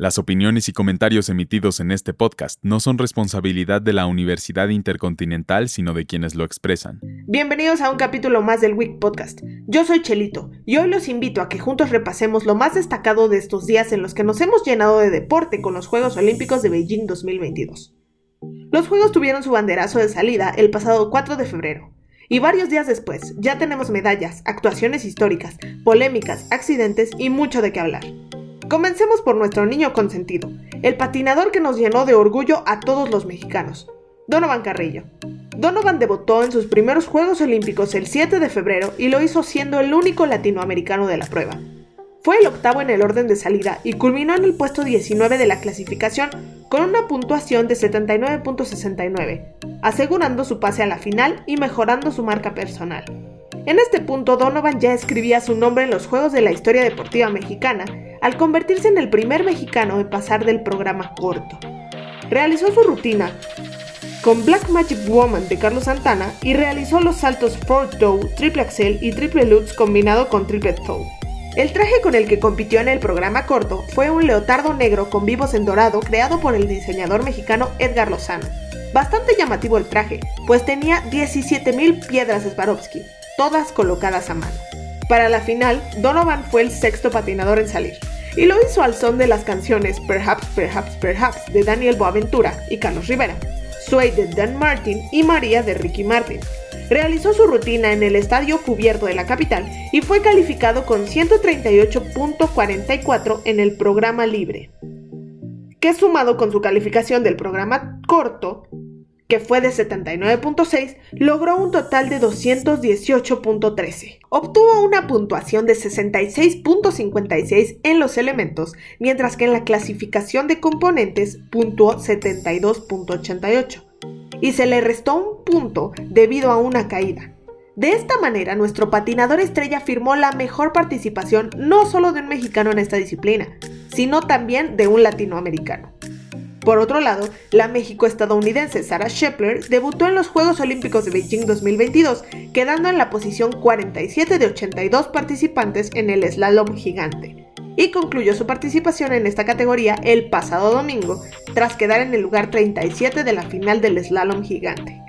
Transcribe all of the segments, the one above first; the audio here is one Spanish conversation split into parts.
Las opiniones y comentarios emitidos en este podcast no son responsabilidad de la Universidad Intercontinental, sino de quienes lo expresan. Bienvenidos a un capítulo más del Week Podcast. Yo soy Chelito y hoy los invito a que juntos repasemos lo más destacado de estos días en los que nos hemos llenado de deporte con los Juegos Olímpicos de Beijing 2022. Los Juegos tuvieron su banderazo de salida el pasado 4 de febrero. Y varios días después ya tenemos medallas, actuaciones históricas, polémicas, accidentes y mucho de qué hablar. Comencemos por nuestro niño consentido, el patinador que nos llenó de orgullo a todos los mexicanos, Donovan Carrillo. Donovan debutó en sus primeros Juegos Olímpicos el 7 de febrero y lo hizo siendo el único latinoamericano de la prueba. Fue el octavo en el orden de salida y culminó en el puesto 19 de la clasificación con una puntuación de 79.69, asegurando su pase a la final y mejorando su marca personal. En este punto, Donovan ya escribía su nombre en los Juegos de la Historia Deportiva Mexicana al convertirse en el primer mexicano en pasar del programa corto. Realizó su rutina con Black Magic Woman de Carlos Santana y realizó los saltos Four Toe, Triple Axel y Triple Lutz combinado con Triple Toe. El traje con el que compitió en el programa corto fue un leotardo negro con vivos en dorado creado por el diseñador mexicano Edgar Lozano. Bastante llamativo el traje, pues tenía 17.000 piedras Swarovski, todas colocadas a mano. Para la final, Donovan fue el sexto patinador en salir, y lo hizo al son de las canciones Perhaps, Perhaps, Perhaps de Daniel Boaventura y Carlos Rivera, Sway de Dan Martin y María de Ricky Martin. Realizó su rutina en el estadio cubierto de la capital y fue calificado con 138.44 en el programa libre, que sumado con su calificación del programa corto, que fue de 79.6, logró un total de 218.13. Obtuvo una puntuación de 66.56 en los elementos, mientras que en la clasificación de componentes puntuó 72.88. Y se le restó un punto debido a una caída. De esta manera, nuestro patinador estrella firmó la mejor participación no solo de un mexicano en esta disciplina, sino también de un latinoamericano. Por otro lado, la México-estadounidense Sarah Shepler debutó en los Juegos Olímpicos de Beijing 2022, quedando en la posición 47 de 82 participantes en el slalom gigante, y concluyó su participación en esta categoría el pasado domingo, tras quedar en el lugar 37 de la final del slalom gigante.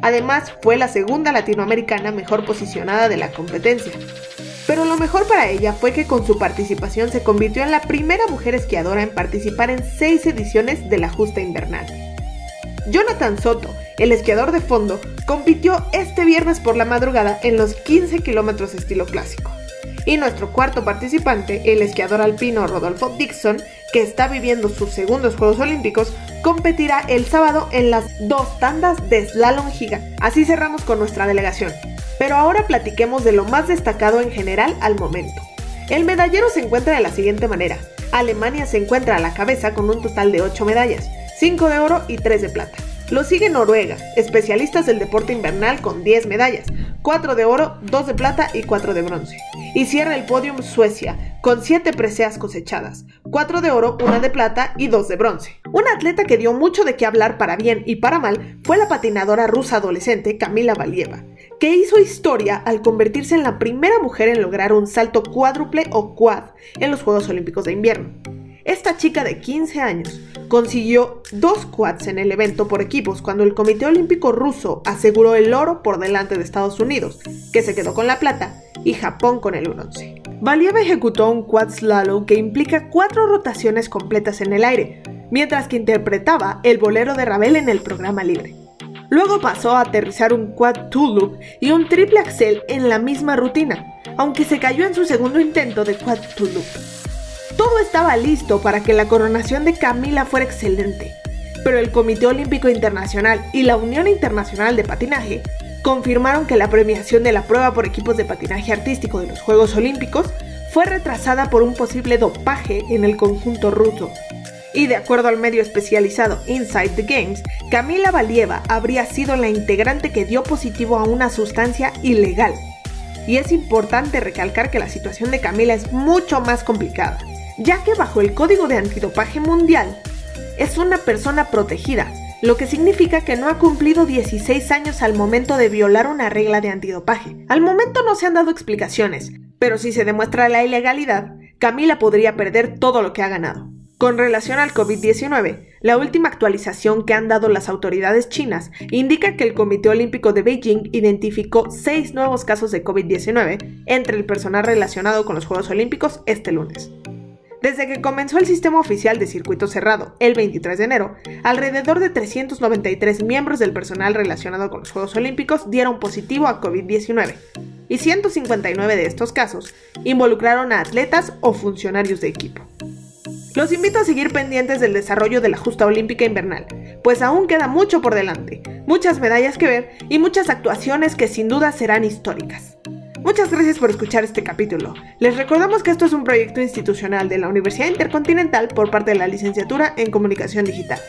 Además, fue la segunda latinoamericana mejor posicionada de la competencia, pero lo mejor para ella fue que con su participación se convirtió en la primera mujer esquiadora en participar en seis ediciones de la justa invernal. Jonathan Soto, el esquiador de fondo, compitió este viernes por la madrugada en los 15 kilómetros estilo clásico. Y nuestro cuarto participante, el esquiador alpino Rodolfo Dixon, que está viviendo sus segundos Juegos Olímpicos, competirá el sábado en las dos tandas de slalom giga. Así cerramos con nuestra delegación. Pero ahora platiquemos de lo más destacado en general al momento. El medallero se encuentra de la siguiente manera. Alemania se encuentra a la cabeza con un total de 8 medallas, 5 de oro y 3 de plata. Lo sigue Noruega, especialistas del deporte invernal con 10 medallas, 4 de oro, 2 de plata y 4 de bronce. Y cierra el podium Suecia, con 7 preseas cosechadas, 4 de oro, 1 de plata y 2 de bronce. Una atleta que dio mucho de qué hablar para bien y para mal fue la patinadora rusa adolescente Kamila Valieva que hizo historia al convertirse en la primera mujer en lograr un salto cuádruple o quad en los Juegos Olímpicos de Invierno. Esta chica de 15 años consiguió dos quads en el evento por equipos cuando el Comité Olímpico Ruso aseguró el oro por delante de Estados Unidos, que se quedó con la plata, y Japón con el bronce. Valieva ejecutó un quad slalom que implica cuatro rotaciones completas en el aire, mientras que interpretaba el bolero de Ravel en el programa libre. Luego pasó a aterrizar un quad two loop y un triple axel en la misma rutina, aunque se cayó en su segundo intento de quad two loop. Todo estaba listo para que la coronación de Camila fuera excelente, pero el Comité Olímpico Internacional y la Unión Internacional de Patinaje confirmaron que la premiación de la prueba por equipos de patinaje artístico de los Juegos Olímpicos fue retrasada por un posible dopaje en el conjunto ruso y de acuerdo al medio especializado Inside the Games, Camila Valieva habría sido la integrante que dio positivo a una sustancia ilegal. Y es importante recalcar que la situación de Camila es mucho más complicada, ya que bajo el Código de Antidopaje Mundial es una persona protegida, lo que significa que no ha cumplido 16 años al momento de violar una regla de antidopaje. Al momento no se han dado explicaciones, pero si se demuestra la ilegalidad, Camila podría perder todo lo que ha ganado. Con relación al COVID-19, la última actualización que han dado las autoridades chinas indica que el Comité Olímpico de Beijing identificó seis nuevos casos de COVID-19 entre el personal relacionado con los Juegos Olímpicos este lunes. Desde que comenzó el sistema oficial de circuito cerrado el 23 de enero, alrededor de 393 miembros del personal relacionado con los Juegos Olímpicos dieron positivo a COVID-19, y 159 de estos casos involucraron a atletas o funcionarios de equipo. Los invito a seguir pendientes del desarrollo de la justa olímpica invernal, pues aún queda mucho por delante, muchas medallas que ver y muchas actuaciones que sin duda serán históricas. Muchas gracias por escuchar este capítulo. Les recordamos que esto es un proyecto institucional de la Universidad Intercontinental por parte de la Licenciatura en Comunicación Digital.